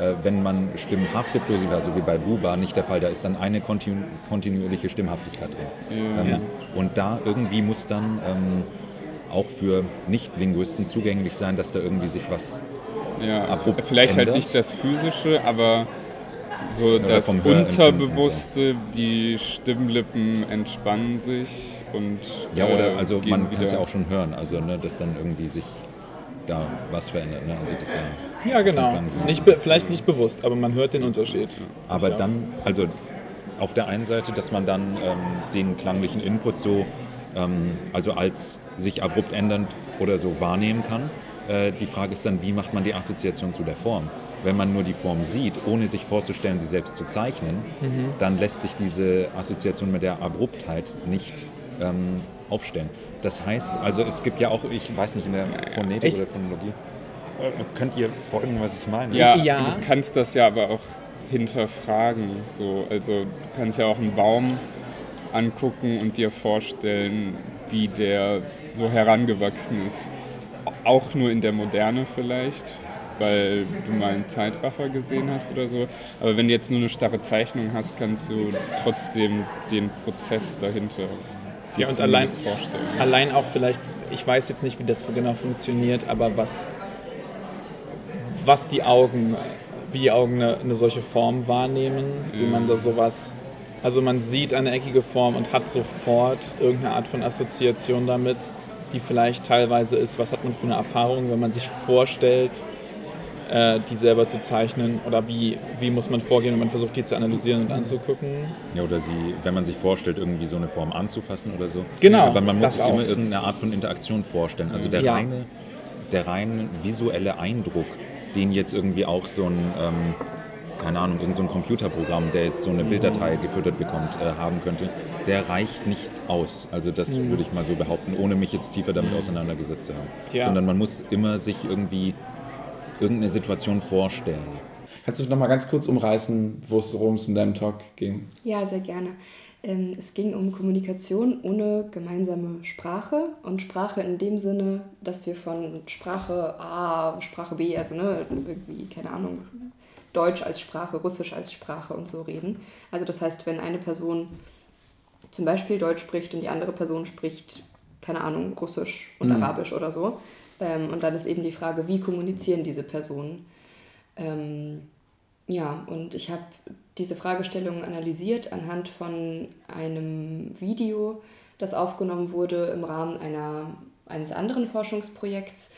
äh, wenn man stimmhafte Plosive, also wie bei Buba, nicht der Fall. Da ist dann eine kontinu kontinuierliche Stimmhaftigkeit drin. Ähm, Ja. Und da irgendwie muss dann ähm, auch für Nicht-Linguisten zugänglich sein, dass da irgendwie sich was Ja, abrupt vielleicht halt ändert. nicht das Physische, aber so das Unterbewusste, die Stimmlippen entspannen sich und Ja, oder äh, also man kann es ja auch schon hören, also ne, dass dann irgendwie sich da was verändert. Ne? Also das ja, Ja, genau. Nicht vielleicht nicht bewusst, aber man hört den Unterschied. aber Ich dann, also auf der einen Seite, dass man dann ähm, den klanglichen Input so, ähm, also als sich abrupt ändernd oder so wahrnehmen kann. Äh, die Frage ist dann, wie macht man die Assoziation zu der Form? Wenn man nur die Form sieht, ohne sich vorzustellen, sie selbst zu zeichnen, Mhm. dann lässt sich diese Assoziation mit der Abruptheit nicht ähm, aufstellen. Das heißt, also es gibt ja auch, ich weiß nicht, in der Phonetik Echt? oder Phonologie, äh, könnt ihr folgen, was ich meine? Ja, Ja. du kannst das ja aber auch hinterfragen. So. Also du kannst ja auch einen Baum angucken und dir vorstellen, wie der so herangewachsen ist. Auch nur in der Moderne vielleicht, weil du mal einen Zeitraffer gesehen hast oder so. Aber wenn du jetzt nur eine starre Zeichnung hast, kannst du trotzdem den Prozess dahinter dir Ja, und allein, vorstellen. allein auch vielleicht, ich weiß jetzt nicht, wie das genau funktioniert, aber was, was die Augen, wie die Augen eine, eine solche Form wahrnehmen, wie man da sowas, also man sieht eine eckige Form und hat sofort irgendeine Art von Assoziation damit, die vielleicht teilweise ist, was hat man für eine Erfahrung, wenn man sich vorstellt, äh, die selber zu zeichnen oder wie, wie muss man vorgehen, wenn man versucht, die zu analysieren und anzugucken. Ja, oder sie, wenn man sich vorstellt, irgendwie so eine Form anzufassen oder so. Genau, Aber man muss sich auch. immer irgendeine Art von Interaktion vorstellen. Also der Ja. reine, der rein visuelle Eindruck, den jetzt irgendwie auch so ein, ähm, keine Ahnung, irgendein so ein Computerprogramm, der jetzt so Mhm. eine Bilddatei gefüttert bekommt, äh, haben könnte, der reicht nicht aus. Also das würde ich mal so behaupten, ohne mich jetzt tiefer damit auseinandergesetzt zu haben. Mhm. Ja. Sondern man muss immer sich irgendwie irgendeine Situation vorstellen. Kannst du noch mal ganz kurz umreißen, worum es in deinem Talk ging? Ja, sehr gerne. Ähm, es ging um Kommunikation ohne gemeinsame Sprache und Sprache in dem Sinne, dass wir von Sprache A, Sprache B, also ne, irgendwie, keine Ahnung, Deutsch als Sprache, Russisch als Sprache und so reden. Also das heißt, wenn eine Person zum Beispiel Deutsch spricht und die andere Person spricht, keine Ahnung, Russisch und Mhm. Arabisch oder so. Ähm, und dann ist eben die Frage, wie kommunizieren diese Personen? Ähm, ja, und ich habe diese Fragestellung analysiert anhand von einem Video, das aufgenommen wurde im Rahmen einer, eines anderen Forschungsprojekts.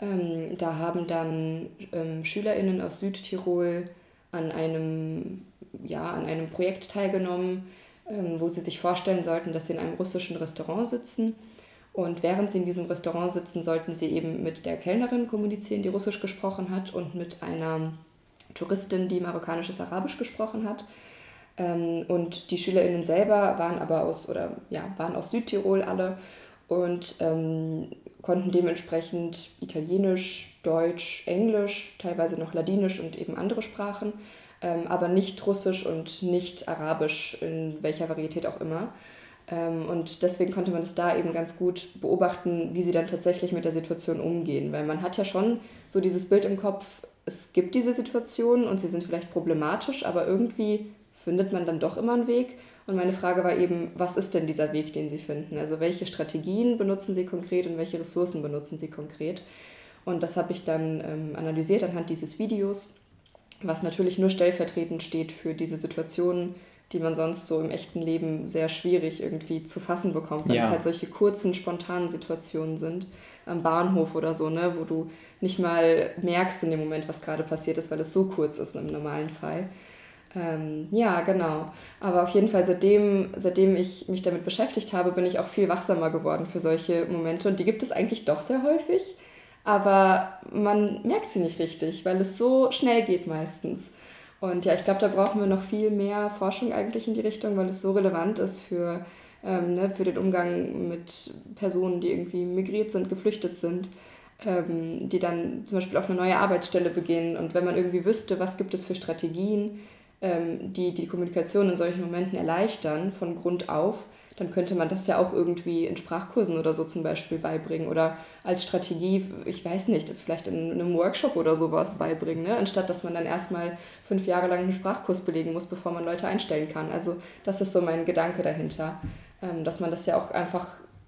Ähm, da haben dann ähm, SchülerInnen aus Südtirol an einem, ja, an einem Projekt teilgenommen, ähm, wo sie sich vorstellen sollten, dass sie in einem russischen Restaurant sitzen. Und während sie in diesem Restaurant sitzen, sollten sie eben mit der Kellnerin kommunizieren, die Russisch gesprochen hat, und mit einer Touristin, die marokkanisches Arabisch gesprochen hat. Ähm, und die SchülerInnen selber waren aber aus, oder ja, waren aus Südtirol alle und ähm, konnten dementsprechend Italienisch, Deutsch, Englisch, teilweise noch Ladinisch und eben andere Sprachen, ähm, aber nicht Russisch und nicht Arabisch, in welcher Varietät auch immer. Ähm, und deswegen konnte man es da eben ganz gut beobachten, wie sie dann tatsächlich mit der Situation umgehen. Weil man hat ja schon so dieses Bild im Kopf, es gibt diese Situationen und sie sind vielleicht problematisch, aber irgendwie findet man dann doch immer einen Weg. Und meine Frage war eben, was ist denn dieser Weg, den Sie finden? Also welche Strategien benutzen Sie konkret und welche Ressourcen benutzen Sie konkret? Und das habe ich dann ähm, analysiert anhand dieses Videos, was natürlich nur stellvertretend steht für diese Situationen, die man sonst so im echten Leben sehr schwierig irgendwie zu fassen bekommt, weil Ja. es halt solche kurzen, spontanen Situationen sind, am Bahnhof oder so, ne, wo du nicht mal merkst in dem Moment, was gerade passiert ist, weil es so kurz ist im normalen Fall. Ähm, ja, genau. Aber auf jeden Fall, seitdem, seitdem ich mich damit beschäftigt habe, bin ich auch viel wachsamer geworden für solche Momente. Und die gibt es eigentlich doch sehr häufig. Aber man merkt sie nicht richtig, weil es so schnell geht meistens. Und ja, ich glaube, da brauchen wir noch viel mehr Forschung eigentlich in die Richtung, weil es so relevant ist für, ähm, ne, für den Umgang mit Personen, die irgendwie migriert sind, geflüchtet sind, ähm, die dann zum Beispiel auch eine neue Arbeitsstelle beginnen. Und wenn man irgendwie wüsste, was gibt es für Strategien, ähm, die die Kommunikation in solchen Momenten erleichtern, von Grund auf, dann könnte man das ja auch irgendwie in Sprachkursen oder so zum Beispiel beibringen oder als Strategie, ich weiß nicht, vielleicht in einem Workshop oder sowas beibringen, ne? anstatt dass man dann erstmal fünf Jahre lang einen Sprachkurs belegen muss, bevor man Leute einstellen kann. Also das ist so mein Gedanke dahinter, ähm, dass man das ja auch einfach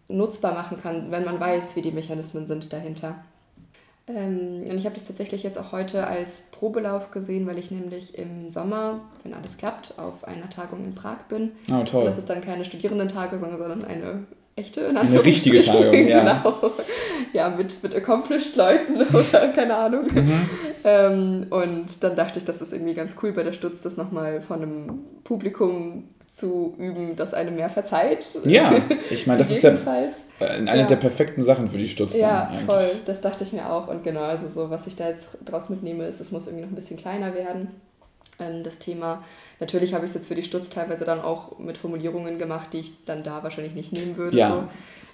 nutzbar machen kann, wenn man weiß, wie die Mechanismen sind dahinter. Ähm, und ich habe das tatsächlich jetzt auch heute als Probelauf gesehen, weil ich nämlich im Sommer, wenn alles klappt, auf einer Tagung in Prag bin. Oh, toll. Und das ist dann keine Studierendentagung, sondern eine echte, in Eine richtige. Tagung, ja. genau. Ja, mit, mit accomplished Leuten oder keine Ahnung. Mhm. Ähm, und dann dachte ich, das ist irgendwie ganz cool bei der Stutz, das nochmal von einem Publikum zu üben, das einem mehr verzeiht. Ja, ich meine, das ist ja eine Ja. der perfekten Sachen für die Stutz. Ja, eigentlich. voll. Das dachte ich mir auch. Und genau, also so, was ich da jetzt draus mitnehme, ist, es muss irgendwie noch ein bisschen kleiner werden. Ähm, das Thema. Natürlich habe ich es jetzt für die Stutz teilweise dann auch mit Formulierungen gemacht, die ich dann da wahrscheinlich nicht nehmen würde. Ja. So.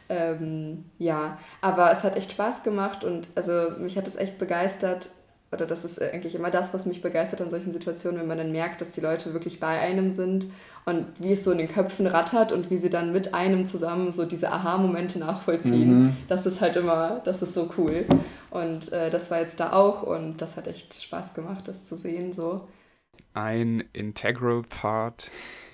Ähm, ja, aber es hat echt Spaß gemacht und also mich hat es echt begeistert. Oder das ist eigentlich immer das, was mich begeistert an solchen Situationen, wenn man dann merkt, dass die Leute wirklich bei einem sind und wie es so in den Köpfen rattert und wie sie dann mit einem zusammen so diese Aha-Momente nachvollziehen. Mhm. Das ist halt immer, das ist so cool. Und äh, das war jetzt da auch und das hat echt Spaß gemacht, das zu sehen so. Ein integral Part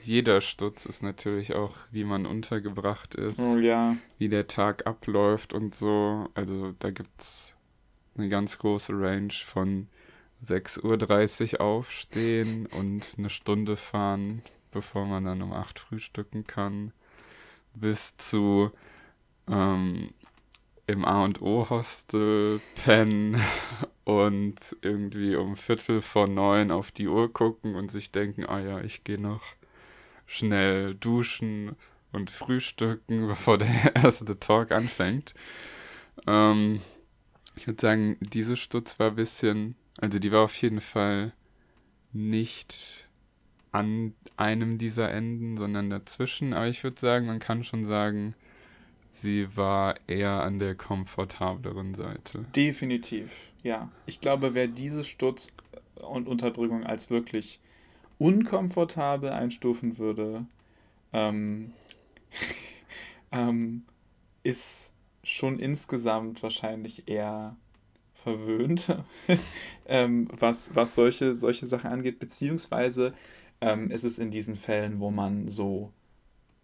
jeder Stutz ist natürlich auch, wie man untergebracht ist, Oh ja. wie der Tag abläuft und so. Also da gibt's eine ganz große Range von 6.30 Uhr aufstehen und eine Stunde fahren, bevor man dann um 8 frühstücken kann, bis zu ähm, im A und O Hostel pennen und irgendwie um Viertel vor neun auf die Uhr gucken und sich denken, ah ja, ich gehe noch schnell duschen und frühstücken, bevor der erste Talk anfängt. Ähm, ich würde sagen, diese Stutz war ein bisschen, also die war auf jeden Fall nicht an einem dieser Enden, sondern dazwischen. Aber ich würde sagen, man kann schon sagen, sie war eher an der komfortableren Seite. Definitiv, ja. Ich glaube, wer diese Stutz und Unterbringung als wirklich unkomfortabel einstufen würde, ähm, ähm, ist schon insgesamt wahrscheinlich eher verwöhnt, ähm, was, was solche, solche Sachen angeht, beziehungsweise ähm, ist es in diesen Fällen, wo man so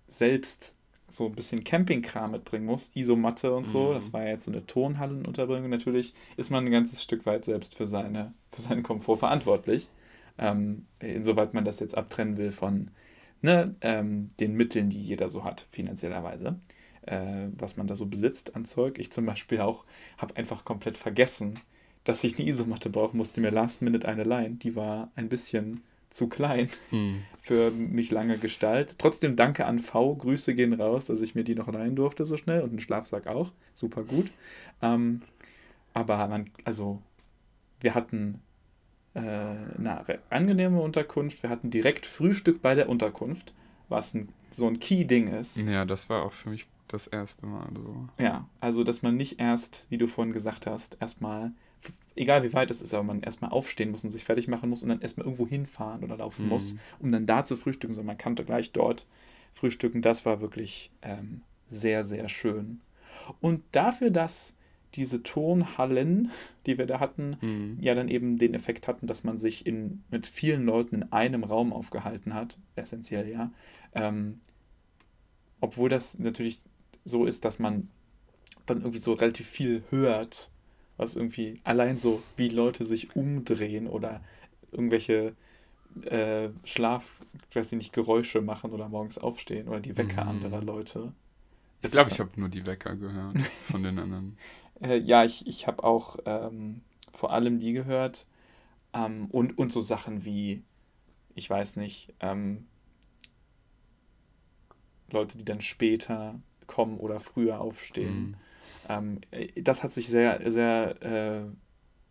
selbst so ein bisschen Campingkram mitbringen muss, Isomatte und so, Mhm. das war ja jetzt so eine Tonhallenunterbringung, natürlich ist man ein ganzes Stück weit selbst für, seine, für seinen Komfort verantwortlich. Ähm, insoweit man das jetzt abtrennen will von ne, ähm, den Mitteln, die jeder so hat, finanziellerweise, äh, was man da so besitzt an Zeug. Ich zum Beispiel auch habe einfach komplett vergessen, dass ich eine Isomatte brauche, musste mir last minute eine leihen. Die war ein bisschen zu klein Hm. für mich lange Gestalt. Trotzdem danke an V, Grüße gehen raus, dass ich mir die noch leihen durfte so schnell und einen Schlafsack auch, super gut. Ähm, aber man, also wir hatten äh, eine angenehme Unterkunft, wir hatten direkt Frühstück bei der Unterkunft, was ein, so ein Key-Ding ist. Ja, das war auch für mich das erste Mal so. Ja, also dass man nicht erst, wie du vorhin gesagt hast, erstmal, egal wie weit es ist, aber man erstmal aufstehen muss und sich fertig machen muss und dann erstmal irgendwo hinfahren oder laufen Mhm. muss, um dann da zu frühstücken, sondern man kann gleich dort frühstücken. Das war wirklich ähm, sehr, sehr schön. Und dafür, dass diese Tonhallen, die wir da hatten, Hm. ja dann eben den Effekt hatten, dass man sich in, mit vielen Leuten in einem Raum aufgehalten hat, essentiell ja, ähm, obwohl das natürlich so ist, dass man dann irgendwie so relativ viel hört, was irgendwie allein so, wie Leute sich umdrehen oder irgendwelche äh, Schlaf, ich weiß nicht, Geräusche machen oder morgens aufstehen oder die Wecker Mhm. anderer Leute. Ich glaube, ich habe nur die Wecker gehört von den anderen. Äh, ja, ich, ich habe auch ähm, vor allem die gehört. Ähm, und, und so Sachen wie, ich weiß nicht, ähm, Leute, die dann später kommen oder früher aufstehen. Mhm. Ähm, äh, das hat sich sehr, sehr äh,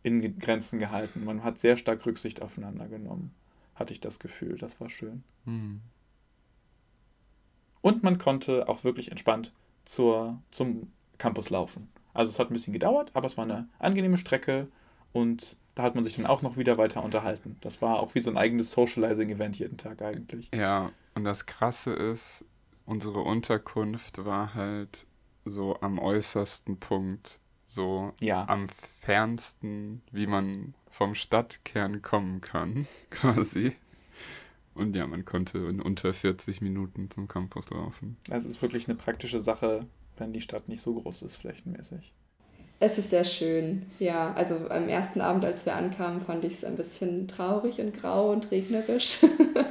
in Grenzen gehalten. Man hat sehr stark Rücksicht aufeinander genommen, hatte ich das Gefühl. Das war schön. Mhm. Und man konnte auch wirklich entspannt zur, zum Campus laufen. Also es hat ein bisschen gedauert, aber es war eine angenehme Strecke und da hat man sich dann auch noch wieder weiter unterhalten. Das war auch wie so ein eigenes Socializing-Event jeden Tag eigentlich. Ja, und das Krasse ist, unsere Unterkunft war halt so am äußersten Punkt, so Ja. am fernsten, wie man vom Stadtkern kommen kann, quasi. Und ja, man konnte in unter 40 Minuten zum Campus laufen. Das ist wirklich eine praktische Sache, wenn die Stadt nicht so groß ist, flächenmäßig. Es ist sehr schön, ja. Also am ersten Abend, als wir ankamen, fand ich es ein bisschen traurig und grau und regnerisch.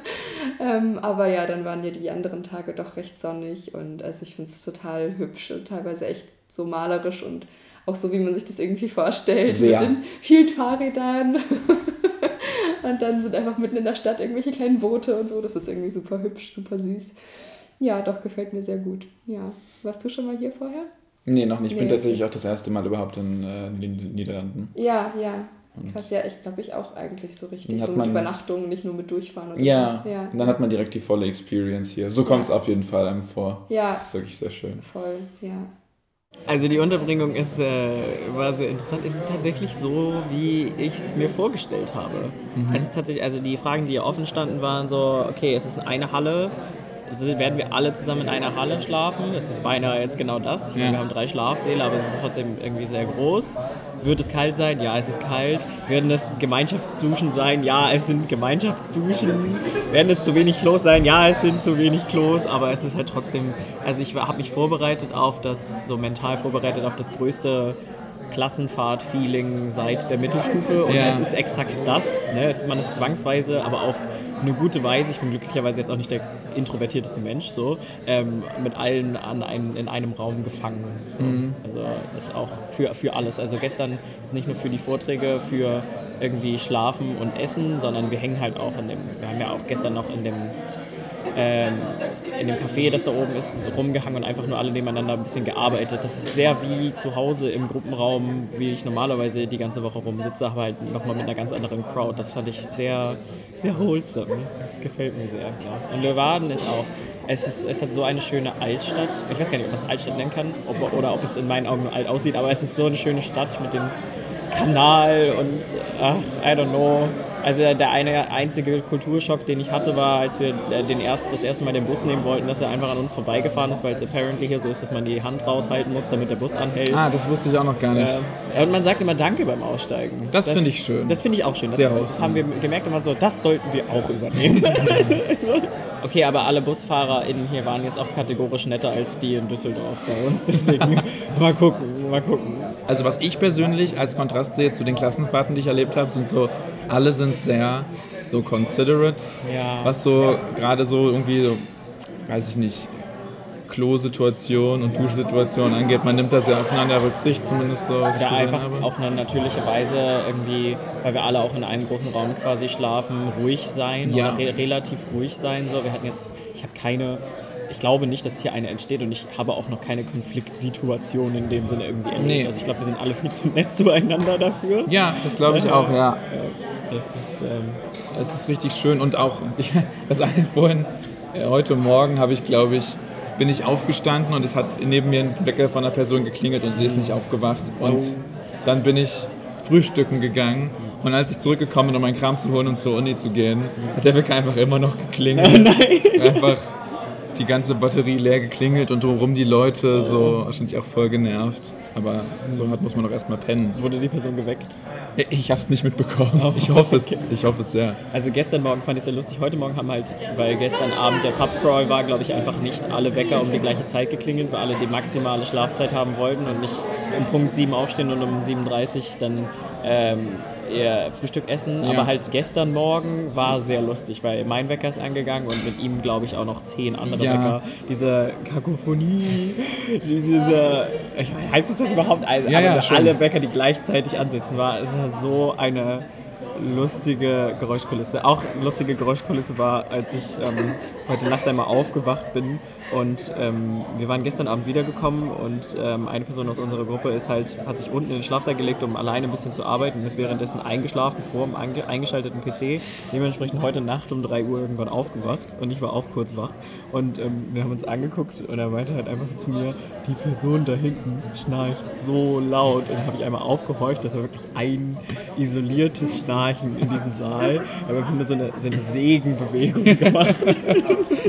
ähm, aber ja, dann waren ja die anderen Tage doch recht sonnig und also ich finde es total hübsch und teilweise echt so malerisch und auch so, wie man sich das irgendwie vorstellt, Sehr. mit den vielen Fahrrädern. und dann sind einfach mitten in der Stadt irgendwelche kleinen Boote und so. Das ist irgendwie super hübsch, super süß. Ja, doch, gefällt mir sehr gut. Ja. Warst du schon mal hier vorher? Nee, noch nicht. Ich bin Nee. tatsächlich auch das erste Mal überhaupt in äh, den Niederlanden. Ja, ja. Und- Krass, ja, ich glaube ich auch eigentlich so richtig. So mit man- Übernachtungen, nicht nur mit Durchfahren oder Ja, so. Ja, und dann hat man direkt die volle Experience hier. So kommt es auf jeden Fall einem vor. Ja. Das ist wirklich sehr schön. voll, ja. Also die Unterbringung ist, äh, war sehr interessant. Es ist tatsächlich so, wie ich es mir vorgestellt habe. Es ist tatsächlich, also die Fragen, die hier offen standen, waren so, okay, es ist eine Halle. Werden wir alle zusammen in einer Halle schlafen? Es ist beinahe jetzt genau das. Ich meine, wir haben drei Schlafsäle, aber es ist trotzdem irgendwie sehr groß. Wird es kalt sein? Ja, es ist kalt. Werden es Gemeinschaftsduschen sein? Ja, es sind Gemeinschaftsduschen. Werden es zu wenig Klos sein? Ja, es sind zu wenig Klos, aber es ist halt trotzdem, also ich habe mich vorbereitet auf das, so mental vorbereitet auf das größte Klassenfahrt-Feeling seit der Mittelstufe und Ja. es ist exakt das. Ne? Es, man ist zwangsweise, aber auf eine gute Weise, ich bin glücklicherweise jetzt auch nicht der introvertierteste Mensch, so, ähm, mit allen an ein, in einem Raum gefangen. So. Also das ist auch für, für alles. Also gestern ist nicht nur für die Vorträge, für irgendwie Schlafen und Essen, sondern wir hängen halt auch in dem, wir haben ja auch gestern noch in dem ähm, in dem Café, das da oben ist, rumgehangen und einfach nur alle nebeneinander ein bisschen gearbeitet. Das ist sehr wie zu Hause im Gruppenraum, wie ich normalerweise die ganze Woche rumsitze, aber halt nochmal mit einer ganz anderen Crowd. Das fand ich sehr, sehr wholesome. Das gefällt mir sehr. Ja. Und Leeuwarden ist auch, es, ist, es hat so eine schöne Altstadt. Ich weiß gar nicht, ob man es Altstadt nennen kann ob, oder ob es in meinen Augen nur alt aussieht, aber es ist so eine schöne Stadt mit dem Kanal und ach, I don't know. Also der eine einzige Kulturschock, den ich hatte, war, als wir äh, den erst, das erste Mal den Bus nehmen wollten, dass er einfach an uns vorbeigefahren ist, weil es apparently hier so ist, dass man die Hand raushalten muss, damit der Bus anhält. Ah, das wusste ich auch noch gar nicht. Äh, und man sagt immer Danke beim Aussteigen. Das finde ich schön. Das finde ich auch schön. Das, Sehr das wholesome. haben wir gemerkt immer so, das sollten wir auch übernehmen. Okay, aber alle BusfahrerInnen hier waren jetzt auch kategorisch netter als die in Düsseldorf bei uns. Deswegen mal gucken, mal gucken. Also was ich persönlich als Kontrast sehe zu den Klassenfahrten, die ich erlebt habe, sind so, alle sind sehr so considerate, Ja. was so gerade so irgendwie, so, weiß ich nicht, Klo-Situation und Duschsituation angeht. Man nimmt da sehr aufeinander Rücksicht, zumindest so. gesehen einfach habe. auf eine natürliche Weise irgendwie, weil wir alle auch in einem großen Raum quasi schlafen, ruhig sein Ja. oder re relativ ruhig sein. So. Wir hatten jetzt, ich habe keine, ich glaube nicht, dass hier eine entsteht und ich habe auch noch keine Konfliktsituation in dem Sinne irgendwie erlebt. Nee. Also ich glaube, wir sind alle viel zu nett zueinander dafür. Ja, das glaube ich auch, ja. Das ist, ähm, Es ist richtig schön und auch, ich, das eine vorhin, äh, heute Morgen habe ich, glaube ich, bin ich aufgestanden und es hat neben mir ein Wecker von einer Person geklingelt und sie ist nicht aufgewacht. Und Oh. dann bin ich frühstücken gegangen und als ich zurückgekommen bin, um meinen Kram zu holen und zur Uni zu gehen, hat der Wecker einfach immer noch geklingelt. Einfach die ganze Batterie leer geklingelt und drumherum die Leute so wahrscheinlich auch voll genervt. Aber so hat muss man doch erstmal pennen. wurde die Person geweckt. Ich habe es nicht mitbekommen. Ich hoffe es. Ich hoffe es sehr. Also gestern Morgen fand ich es sehr lustig. Heute Morgen haben halt, weil gestern Abend der Pubcrawl war, glaube ich, einfach nicht alle Wecker um die gleiche Zeit geklingelt, weil alle die maximale Schlafzeit haben wollten und nicht um Punkt 7 aufstehen und um 7.30 Uhr dann ähm, ihr Frühstück essen, Ja. aber halt gestern Morgen war sehr lustig, weil mein Wecker ist angegangen und mit ihm glaube ich auch noch zehn andere Ja. Wecker. Diese Kakophonie, diese, heißt es das überhaupt? Also, Ja, ja, schon. alle Wecker, die gleichzeitig ansitzen, war, es war so eine lustige Geräuschkulisse. Auch lustige Geräuschkulisse war, als ich ähm, heute Nacht einmal aufgewacht bin und ähm, wir waren gestern Abend wiedergekommen und ähm, eine Person aus unserer Gruppe ist halt, hat sich unten in den Schlafsaal gelegt, um alleine ein bisschen zu arbeiten und ist währenddessen eingeschlafen vor dem eingeschalteten PC. Dementsprechend heute Nacht um 3 Uhr irgendwann aufgewacht und ich war auch kurz wach und ähm, wir haben uns angeguckt und er meinte halt einfach zu mir, die Person da hinten schnarcht so laut und dann habe ich einmal aufgehorcht, das war wirklich ein isoliertes Schnarchen in diesem Saal. Aber einfach nur so eine, so eine Segenbewegung gemacht.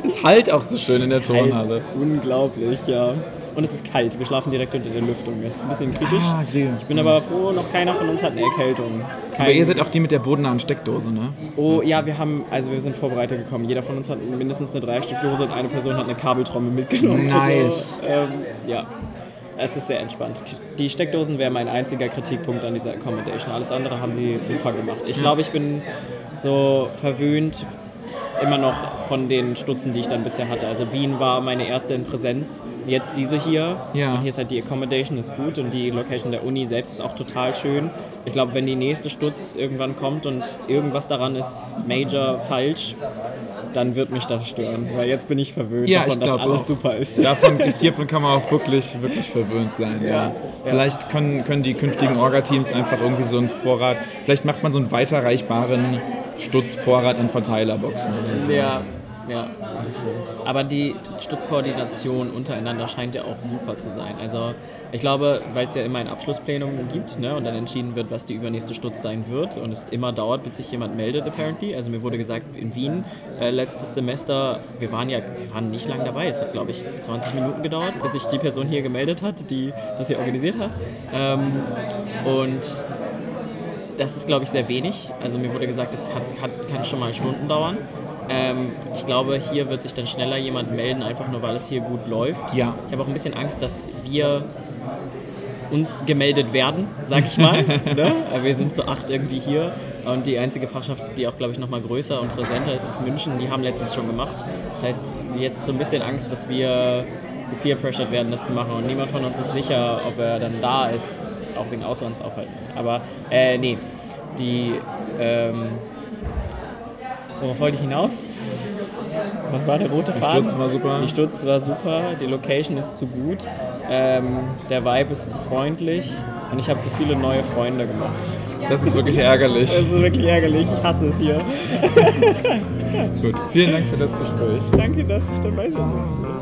Es halt auch so schön in der Turnhalle. Unglaublich, ja. Und es ist kalt, wir schlafen direkt unter der Lüftung. Das ist ein bisschen kritisch. Ah, grillen. Ich bin aber froh, noch keiner von uns hat eine Erkältung. Kein, Aber ihr seid auch die mit der bodennahen Steckdose, ne? Oh ja, wir haben, also wir sind vorbereitet gekommen. Jeder von uns hat mindestens eine Dreierstückdose und eine Person hat eine Kabeltrommel mitgenommen. Nice. Also, ähm, ja, es ist sehr entspannt. Die Steckdosen wäre mein einziger Kritikpunkt an dieser Accommodation. Alles andere haben sie super gemacht. Ich glaube, ich bin so verwöhnt immer noch von den Stutzen, die ich dann bisher hatte. Also Wien war meine erste in Präsenz, jetzt diese hier. Ja. Und hier ist halt die Accommodation ist gut und die Location der Uni selbst ist auch total schön. Ich glaube, wenn die nächste Stutz irgendwann kommt und irgendwas daran ist major falsch, dann wird mich das stören. Weil jetzt bin ich verwöhnt Ja, davon, ich dass alles auch. super ist. Davon, hiervon kann man auch wirklich, wirklich verwöhnt sein. Ja. Ja, ja. Vielleicht können, können die künftigen Orga-Teams einfach irgendwie so einen Vorrat, vielleicht macht man so einen weiterreichbaren Stutzvorrat an Verteilerboxen oder so. Ja, ja, das stimmt. Aber die Stutzkoordination untereinander scheint ja auch super zu sein. Also ich glaube, weil es ja immer ein Abschlussplenum gibt ne, und dann entschieden wird, was die übernächste Stutz sein wird und es immer dauert, bis sich jemand meldet, apparently. Also mir wurde gesagt, in Wien äh, letztes Semester, wir waren ja, wir waren nicht lang dabei, es hat glaube ich 20 Minuten gedauert, bis sich die Person hier gemeldet hat, die das hier organisiert hat. Ähm, und das ist, glaube ich, sehr wenig. Also mir wurde gesagt, es hat, hat, kann schon mal Stunden dauern. Ähm, ich glaube, hier wird sich dann schneller jemand melden, einfach nur weil es hier gut läuft. Ja. Ich habe auch ein bisschen Angst, dass wir uns gemeldet werden, sag ich mal. ne? Aber Wir sind zu acht irgendwie hier und die einzige Fachschaft, die auch, glaube ich, nochmal größer und präsenter ist, ist München. Die haben letztens schon gemacht. Das heißt, jetzt so ein bisschen Angst, dass wir peer-pressured werden, das zu machen und niemand von uns ist sicher, ob er dann da ist, auch wegen Auslandsaufhalten. Aber, äh, nee, die, ähm, worauf wollte ich hinaus? Was war der rote Faden? Stutz war super. Die Stutz war super, die Location ist zu gut, ähm, der Vibe ist zu freundlich und ich habe zu viele neue Freunde gemacht. Das ist wirklich ärgerlich. Das ist wirklich ärgerlich, ich hasse es hier. Gut, vielen Dank für das Gespräch. Danke, dass ich dabei sein durfte.